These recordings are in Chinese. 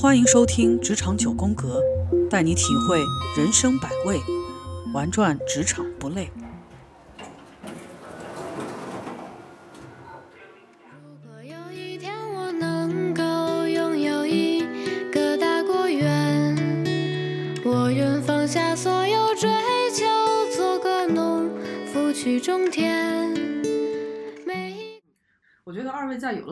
欢迎收听《职场九宫格》，带你体会人生百味，玩转职场不累。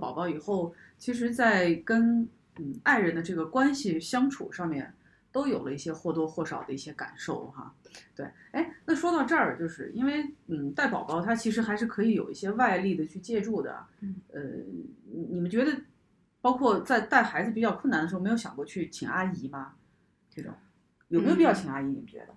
宝宝以后，其实，在跟嗯爱人的这个关系相处上面，都有了一些或多或少的一些感受哈。对，哎，那说到这儿，就是因为嗯带宝宝，他其实还是可以有一些外力的去借助的。嗯，呃，你你们觉得，包括在带孩子比较困难的时候，没有想过去请阿姨吗？这种有没有必要请阿姨？你们觉得？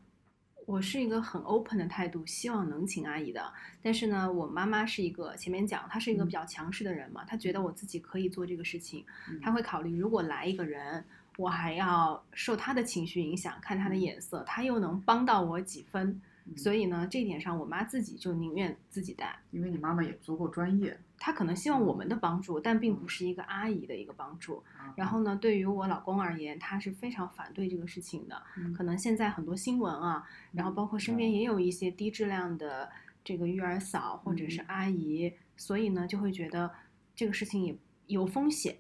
我是一个很 open 的态度，希望能请阿姨的。但是呢，我妈妈是一个前面讲，她是一个嗯比较强势的人嘛，她觉得我自己可以做这个事情，嗯她会考虑如果来一个人，我还要受她的情绪影响，看她的眼色，她又能帮到我几分。嗯所以呢，这一点上，我妈自己就宁愿自己带。因为你妈妈也足够专业。她可能希望我们的帮助，但并不是一个阿姨的一个帮助。然后呢，对于我老公而言，他是非常反对这个事情的。嗯可能现在很多新闻啊，然后包括身边也有一些低质量的这个育儿嫂或者是嗯阿姨，所以呢就会觉得这个事情也有风险。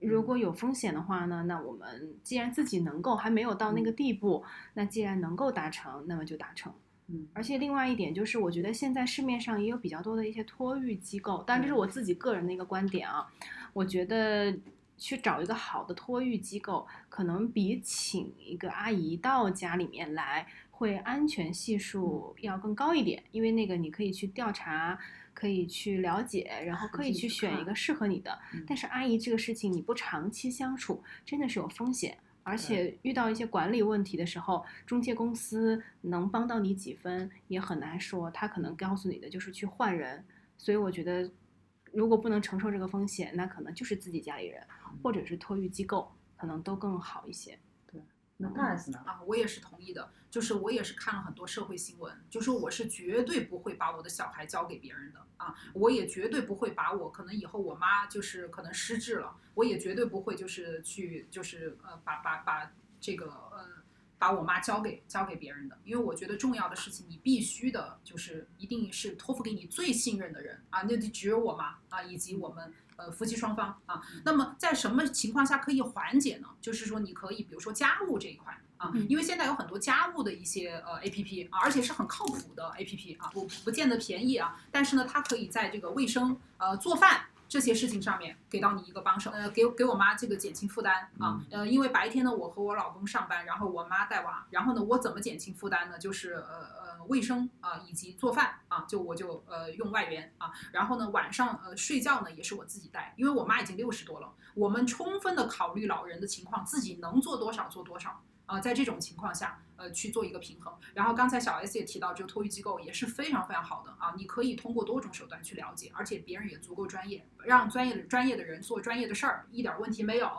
如果有风险的话呢，那我们既然自己能够还没有到那个地步，那既然能够达成，那么就达成。嗯而且另外一点就是，我觉得现在市面上也有比较多的一些托育机构，当然这是我自己个人的一个观点啊。我觉得去找一个好的托育机构，可能比请一个阿姨到家里面来，会安全系数要更高一点，因为那个你可以去调查。可以去了解，然后可以去选一个适合你的。嗯但是阿姨这个事情，你不长期相处，真的是有风险。而且遇到一些管理问题的时候，中介公司能帮到你几分也很难说，他可能告诉你的就是去换人。所以我觉得，如果不能承受这个风险，那可能就是自己家里人或者是托育机构，可能都更好一些。那大 S 呢？啊，我也是同意的。就是我也是看了很多社会新闻，就说我是绝对不会把我的小孩交给别人的啊，我也绝对不会把我可能以后我妈就是可能失智了，我也绝对不会就是去就是呃把把把这个呃把我妈交给交给别人的，因为我觉得重要的事情你必须的就是一定是托付给你最信任的人啊，那就只有我妈啊以及我们。呃，夫妻双方啊，那么在什么情况下可以缓解呢？就是说，你可以比如说家务这一块啊，嗯因为现在有很多家务的一些呃 A P P 啊，而且是很靠谱的 A P P 啊，不不见得便宜啊，但是呢，它可以在这个卫生呃做饭。这些事情上面给到你一个帮手，呃，给给我妈这个减轻负担啊，呃，因为白天呢我和我老公上班，然后我妈带娃，然后呢我怎么减轻负担呢？就是呃卫生啊、以及做饭啊，就我就呃用外援啊，然后呢晚上呃睡觉呢也是我自己带，因为我妈已经六十多了，我们充分的考虑老人的情况，自己能做多少做多少。啊、在这种情况下，呃，去做一个平衡。然后刚才小 S 也提到，这个托育机构也是非常非常好的啊，你可以通过多种手段去了解，而且别人也足够专业，让专业的专业的人做专业的事儿，一点问题没有。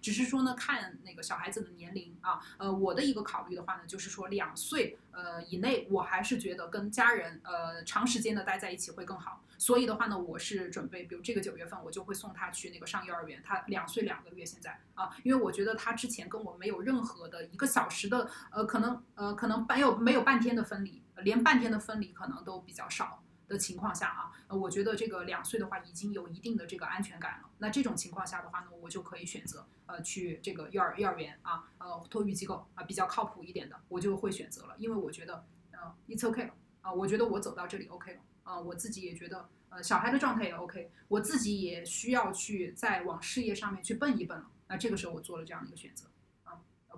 只是说呢，看那个小孩子的年龄啊，呃，我的一个考虑的话呢，就是说两岁呃以内，我还是觉得跟家人呃长时间的待在一起会更好。所以的话呢，我是准备，比如这个九月份我就会送他去那个上幼儿园，他两岁两个月现在啊，因为我觉得他之前跟我没有任何的一个小时的呃可能能呃可能没有没有半天的分离，连半天的分离可能都比较少。的情况下啊，呃，我觉得这个两岁的话已经有一定的这个安全感了。那这种情况下的话呢，我就可以选择呃去这个幼儿幼儿园啊，呃托育机构啊比较靠谱一点的，我就会选择了，因为我觉得呃 it's OK 了啊，我觉得我走到这里 OK 了啊，我自己也觉得呃小孩的状态也 OK，我自己也需要去再往事业上面去奔一奔了。那这个时候我做了这样的一个选择。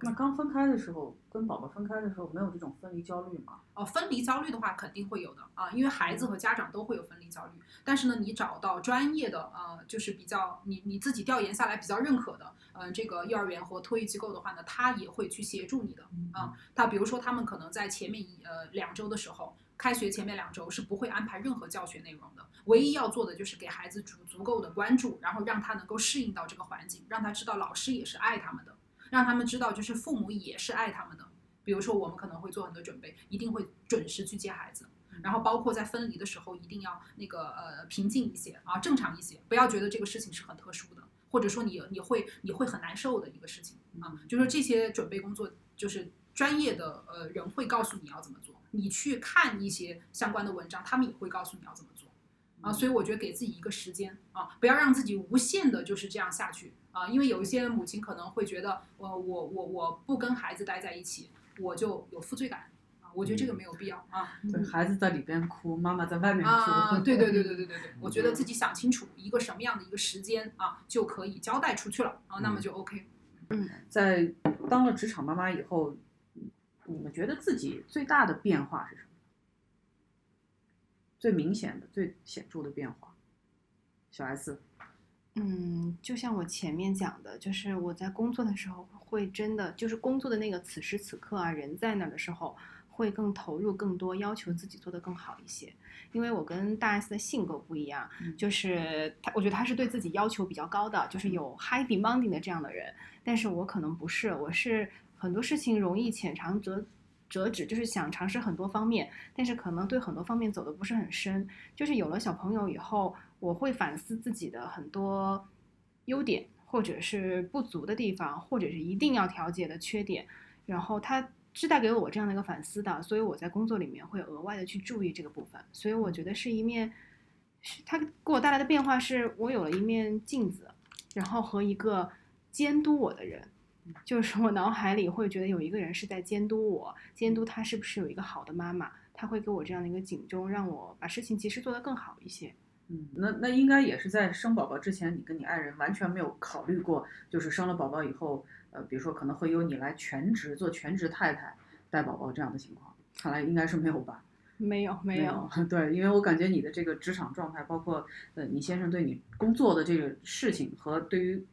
那刚分开的时候，跟宝宝分开的时候，没有这种分离焦虑吗？哦，分离焦虑的话肯定会有的啊，因为孩子和家长都会有分离焦虑。但是呢，你找到专业的呃，就是比较你你自己调研下来比较认可的，呃，这个幼儿园和托育机构的话呢，他也会去协助你的啊。他比如说他们可能在前面一呃两周的时候，开学前面两周是不会安排任何教学内容的，唯一要做的就是给孩子足足够的关注，然后让他能够适应到这个环境，让他知道老师也是爱他们的。让他们知道，就是父母也是爱他们的。比如说，我们可能会做很多准备，一定会准时去接孩子。然后包括在分离的时候，一定要那个呃平静一些啊，正常一些，不要觉得这个事情是很特殊的，或者说你你会你会很难受的一个事情啊，就是这些准备工作，就是专业的呃人会告诉你要怎么做，你去看一些相关的文章，他们也会告诉你要怎么做。啊，所以我觉得给自己一个时间啊，不要让自己无限的就是这样下去啊，因为有一些母亲可能会觉得，我我我我不跟孩子待在一起，我就有负罪感啊，我觉得这个没有必要啊对，孩子在里边哭，妈妈在外面哭。啊，对对对对对对对，我觉得自己想清楚一个什么样的一个时间啊，就可以交代出去了啊，那么就 OK。嗯在当了职场妈妈以后，你们觉得自己最大的变化是什么？最明显的、最显著的变化？小 S，嗯，就像我前面讲的，就是我在工作的时候会真的，就是工作的那个此时此刻啊，人在那儿的时候，会更投入更多，要求自己做得更好一些。因为我跟大 S 的性格不一样，就是他，我觉得他是对自己要求比较高的，就是有 high demanding 的这样的人，但是我可能不是，我是很多事情容易浅尝辄。折纸就是想尝试很多方面，但是可能对很多方面走的不是很深。就是有了小朋友以后，我会反思自己的很多优点，或者是不足的地方，或者是一定要调节的缺点。然后他是带给我这样的一个反思的，所以我在工作里面会额外的去注意这个部分。所以我觉得是一面，是它给我带来的变化是我有了一面镜子，然后和一个监督我的人。就是我脑海里会觉得有一个人是在监督我，监督他是不是有一个好的妈妈，他会给我这样的一个警钟，让我把事情及时做得更好一些。嗯，那那应该也是在生宝宝之前，你跟你爱人完全没有考虑过，就是生了宝宝以后，呃，比如说可能会由你来全职做全职太太带宝宝这样的情况，看来应该是没有吧？没有，没有。对，因为我感觉你的这个职场状态，包括呃你先生对你工作的这个事情和对于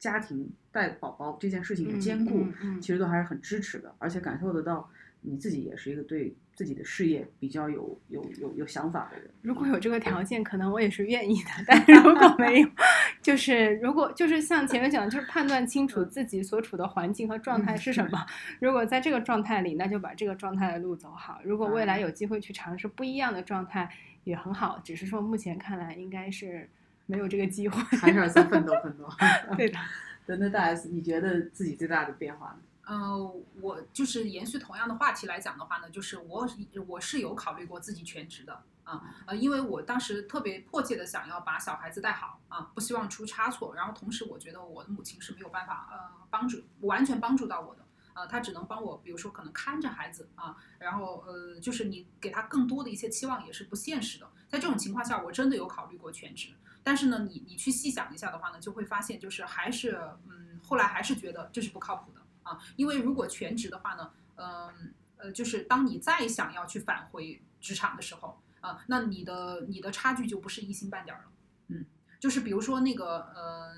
家庭带宝宝这件事情的兼顾，其实都还是很支持的，而且感受得到你自己也是一个对自己的事业比较有有有有想法的人。如果有这个条件，可能我也是愿意的。但是如果没有，就是如果就是像前面讲的，就是判断清楚自己所处的环境和状态是什么。如果在这个状态里，那就把这个状态的路走好。如果未来有机会去尝试不一样的状态，也很好。只是说目前看来，应该是没有这个机会。还是要再奋斗奋斗。对的。对，那大 S，你觉得自己最大的变化呢？呃，我就是延续同样的话题来讲的话呢，就是我我是有考虑过自己全职的啊，呃，因为我当时特别迫切的想要把小孩子带好啊，不希望出差错，然后同时我觉得我的母亲是没有办法呃帮助完全帮助到我的，呃，他只能帮我，比如说可能看着孩子啊，然后呃，就是你给他更多的一些期望也是不现实的，在这种情况下，我真的有考虑过全职。但是呢，你你去细想一下的话呢，就会发现就是还是嗯，后来还是觉得这是不靠谱的啊，因为如果全职的话呢，嗯呃，就是当你再想要去返回职场的时候啊，那你的你的差距就不是一星半点儿了，嗯，就是比如说那个呃，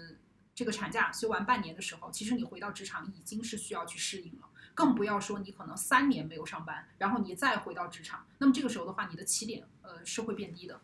这个产假休完半年的时候，其实你回到职场已经是需要去适应了，更不要说你可能三年没有上班，然后你再回到职场，那么这个时候的话，你的起点呃是会变低的。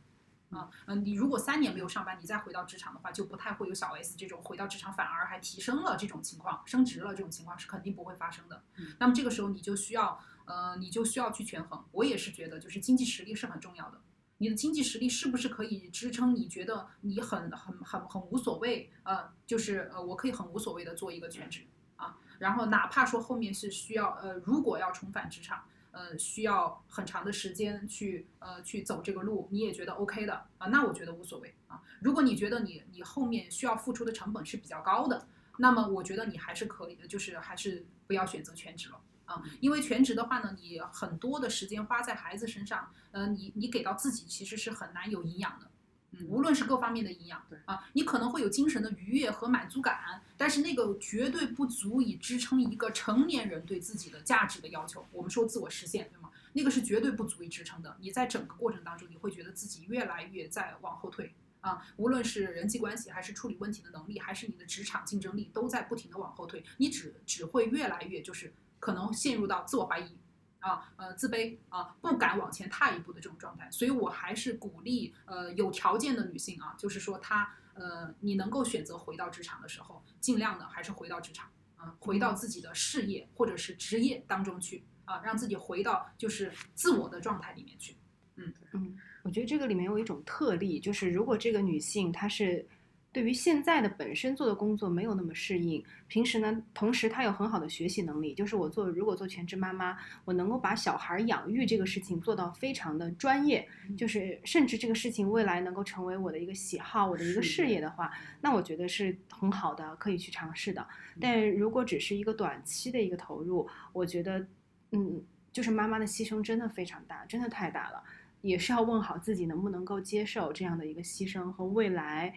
啊，嗯，你如果三年没有上班，你再回到职场的话，就不太会有小 S 这种回到职场反而还提升了这种情况，升职了这种情况是肯定不会发生的。那么这个时候你就需要，呃，你就需要去权衡。我也是觉得，就是经济实力是很重要的。你的经济实力是不是可以支撑？你觉得你很很很很无所谓，呃，就是呃，我可以很无所谓的做一个全职啊，然后哪怕说后面是需要，呃，如果要重返职场。呃，需要很长的时间去呃去走这个路，你也觉得 OK 的啊？那我觉得无所谓啊。如果你觉得你你后面需要付出的成本是比较高的，那么我觉得你还是可以的，就是还是不要选择全职了啊。因为全职的话呢，你很多的时间花在孩子身上，呃，你你给到自己其实是很难有营养的。嗯，无论是各方面的营养，对啊，你可能会有精神的愉悦和满足感，但是那个绝对不足以支撑一个成年人对自己的价值的要求。我们说自我实现，对吗？那个是绝对不足以支撑的。你在整个过程当中，你会觉得自己越来越在往后退啊，无论是人际关系，还是处理问题的能力，还是你的职场竞争力，都在不停的往后退。你只只会越来越就是可能陷入到自我怀疑。啊，呃，自卑啊，不敢往前踏一步的这种状态，所以我还是鼓励呃有条件的女性啊，就是说她呃你能够选择回到职场的时候，尽量的还是回到职场啊，回到自己的事业或者是职业当中去啊，让自己回到就是自我的状态里面去。嗯嗯，我觉得这个里面有一种特例，就是如果这个女性她是对于现在的本身做的工作没有那么适应，平时呢，同时她有很好的学习能力，就是我做如果做全职妈妈，我能够把小孩养育这个事情做到非常的专业，就是甚至这个事情未来能够成为我的一个喜好，我的一个事业事业的话，那我觉得是很好的，可以去尝试的。但如果只是一个短期的一个投入，我觉得，嗯，就是妈妈的牺牲真的非常大，真的太大了。也是要问好自己能不能够接受这样的一个牺牲和未来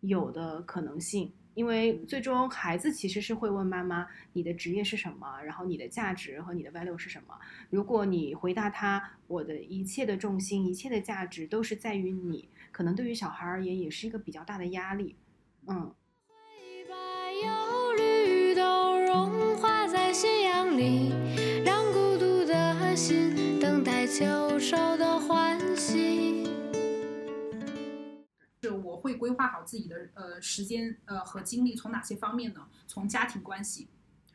有的可能性，因为最终孩子其实是会问妈妈你的职业是什么，然后你的价值和你的 value 是什么。如果你回答他我的一切的重心、一切的价值都是在于你，可能对于小孩而言也是一个比较大的压力。嗯，把忧虑都融化在夕阳里，让孤独的心等待秋收的欢会规划好自己的呃时间呃和精力从哪些方面呢？从家庭关系、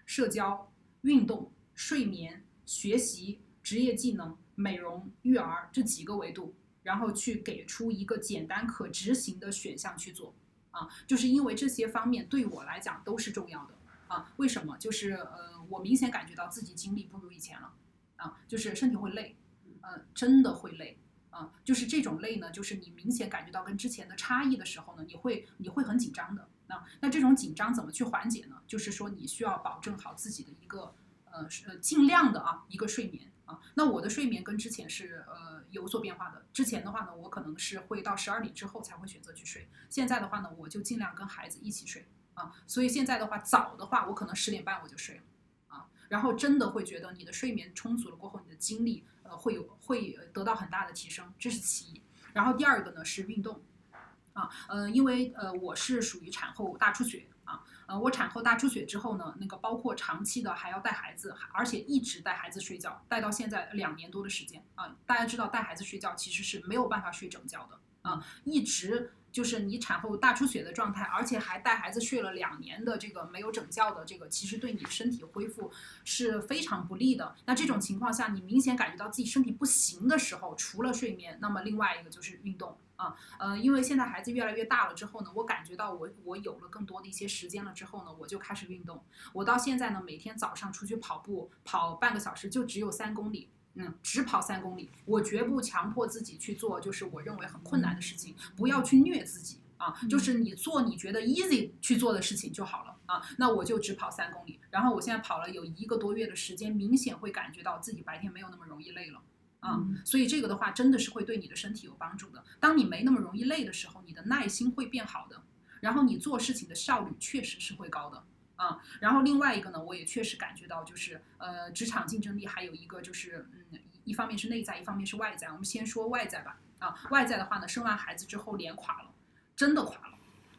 社交、运动、睡眠、学习、职业技能、美容、育儿这几个维度，然后去给出一个简单可执行的选项去做啊，就是因为这些方面对我来讲都是重要的啊。为什么？就是呃，我明显感觉到自己精力不如以前了啊，就是身体会累，呃，真的会累。啊，就是这种累呢，就是你明显感觉到跟之前的差异的时候呢，你会你会很紧张的。那那这种紧张怎么去缓解呢？就是说你需要保证好自己的一个呃呃尽量的啊一个睡眠啊。那我的睡眠跟之前是呃有所变化的。之前的话呢，我可能是会到十二点之后才会选择去睡。现在的话呢，我就尽量跟孩子一起睡啊。所以现在的话，早的话我可能十点半我就睡了啊。然后真的会觉得你的睡眠充足了过后，你的精力。会有会得到很大的提升，这是其一。然后第二个呢是运动，啊，呃，因为呃我是属于产后大出血啊，呃，我产后大出血之后呢，那个包括长期的还要带孩子，而且一直带孩子睡觉，带到现在两年多的时间啊。大家知道带孩子睡觉其实是没有办法睡整觉的啊，一直。就是你产后大出血的状态，而且还带孩子睡了两年的这个没有整觉的这个，其实对你身体恢复是非常不利的。那这种情况下，你明显感觉到自己身体不行的时候，除了睡眠，那么另外一个就是运动啊。呃，因为现在孩子越来越大了之后呢，我感觉到我我有了更多的一些时间了之后呢，我就开始运动。我到现在呢，每天早上出去跑步，跑半个小时，就只有三公里。嗯，只跑三公里，我绝不强迫自己去做，就是我认为很困难的事情，不要去虐自己啊，就是你做你觉得 easy 去做的事情就好了啊。那我就只跑三公里，然后我现在跑了有一个多月的时间，明显会感觉到自己白天没有那么容易累了啊。所以这个的话，真的是会对你的身体有帮助的。当你没那么容易累的时候，你的耐心会变好的，然后你做事情的效率确实是会高的。啊，然后另外一个呢，我也确实感觉到，就是呃，职场竞争力还有一个就是，嗯，一方面是内在，一方面是外在。我们先说外在吧。啊，外在的话呢，生完孩子之后脸垮了，真的垮了。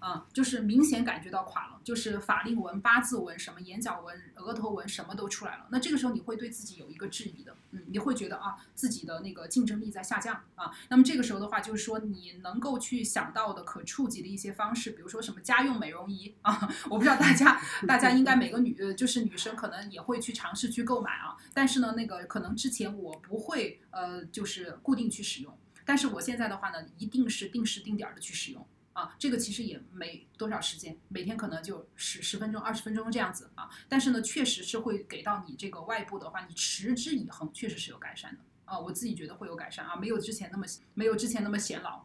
啊，就是明显感觉到垮了，就是法令纹、八字纹、什么眼角纹、额头纹，什么都出来了。那这个时候你会对自己有一个质疑的，嗯，你会觉得啊，自己的那个竞争力在下降啊。那么这个时候的话，就是说你能够去想到的可触及的一些方式，比如说什么家用美容仪啊，我不知道大家大家应该每个女就是女生可能也会去尝试去购买啊。但是呢，那个可能之前我不会呃就是固定去使用，但是我现在的话呢，一定是定时定点的去使用。啊，这个其实也没多少时间，每天可能就十十分钟、二十分钟这样子啊。但是呢，确实是会给到你这个外部的话，你持之以恒，确实是有改善的啊。我自己觉得会有改善啊，没有之前那么没有之前那么显老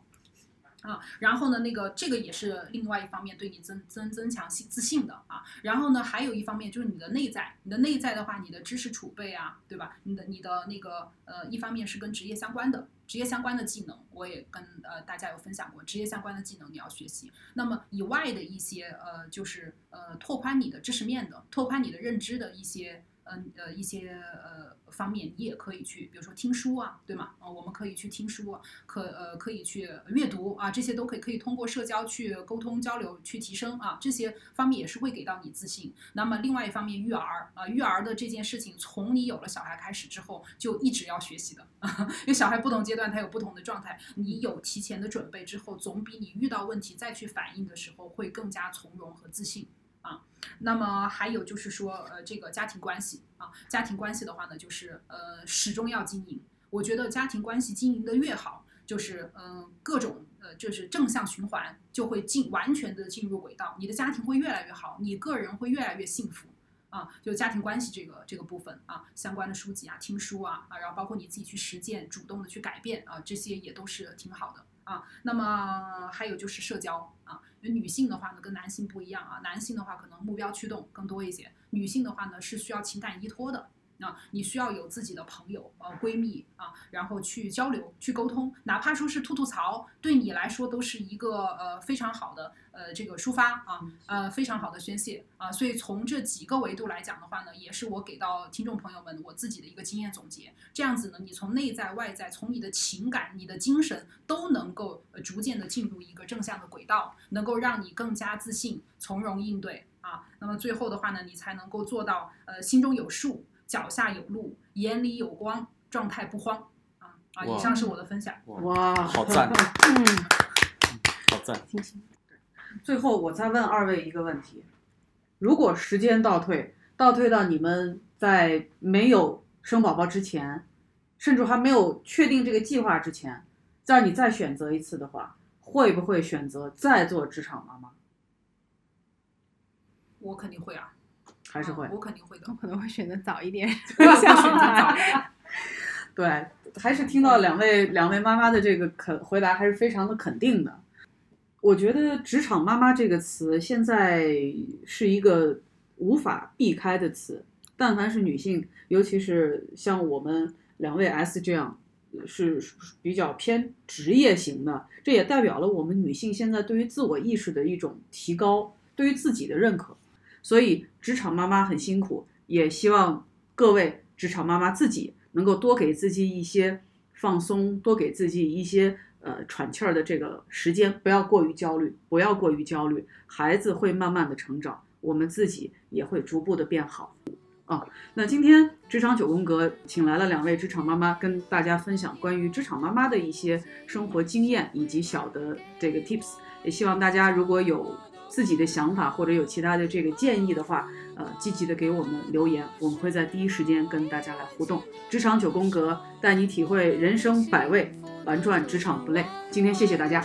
啊。然后呢，那个这个也是另外一方面对你增增增强信自信的啊。然后呢，还有一方面就是你的内在，你的内在的话，你的知识储备啊，对吧？你的你的那个呃，一方面是跟职业相关的。职业相关的技能，我也跟呃大家有分享过。职业相关的技能你要学习，那么以外的一些呃，就是呃拓宽你的知识面的，拓宽你的认知的一些。嗯呃一些呃方面，你也可以去，比如说听书啊，对吗？啊，我们可以去听书，可呃可以去阅读啊，这些都可以可以通过社交去沟通交流去提升啊，这些方面也是会给到你自信。那么另外一方面，育儿啊，育儿的这件事情，从你有了小孩开始之后，就一直要学习的，因为小孩不同阶段他有不同的状态，你有提前的准备之后，总比你遇到问题再去反应的时候会更加从容和自信。啊，那么还有就是说，呃，这个家庭关系啊，家庭关系的话呢，就是呃，始终要经营。我觉得家庭关系经营的越好，就是嗯、各种呃就是正向循环就会进完全的进入轨道，你的家庭会越来越好，你个人会越来越幸福。啊，就家庭关系这个这个部分啊，相关的书籍啊、听书啊啊，然后包括你自己去实践、主动的去改变啊，这些也都是挺好的啊。那么还有就是社交啊，为女性的话呢跟男性不一样啊，男性的话可能目标驱动更多一些，女性的话呢是需要情感依托的。啊，你需要有自己的朋友、呃闺蜜啊，然后去交流、去沟通，哪怕说是吐吐槽，对你来说都是一个呃非常好的呃这个抒发啊，呃非常好的宣泄啊。所以从这几个维度来讲的话呢，也是我给到听众朋友们我自己的一个经验总结。这样子呢，你从内在外在，从你的情感、你的精神都能够呃逐渐的进入一个正向的轨道，能够让你更加自信、从容应对啊。那么最后的话呢，你才能够做到呃心中有数。脚下有路，眼里有光，状态不慌啊啊！以上是我的分享。哇，好赞，嗯，好赞！最后我再问二位一个问题：如果时间倒退，倒退到你们在没有生宝宝之前，甚至还没有确定这个计划之前，再让你再选择一次的话，会不会选择再做职场妈妈？我肯定会啊，还是会啊？我肯定会的我。可能会选择早一点。我也会选择早一点。对，还是听到两位两位妈妈的这个肯回答，还是非常的肯定的。我觉得“职场妈妈”这个词现在是一个无法避开的词。但凡是女性，尤其是像我们两位 S 这样，是比较偏职业型的，这也代表了我们女性现在对于自我意识的一种提高，对于自己的认可。所以，职场妈妈很辛苦，也希望各位职场妈妈自己能够多给自己一些放松，多给自己一些呃喘气儿的这个时间，不要过于焦虑，不要过于焦虑。孩子会慢慢的成长，我们自己也会逐步的变好。啊，那今天职场九宫格请来了两位职场妈妈，跟大家分享关于职场妈妈的一些生活经验以及小的这个 tips。也希望大家如果有自己的想法或者有其他的这个建议的话，呃，积极的给我们留言，我们会在第一时间跟大家来互动。职场九宫格带你体会人生百味，玩转职场不累。今天谢谢大家。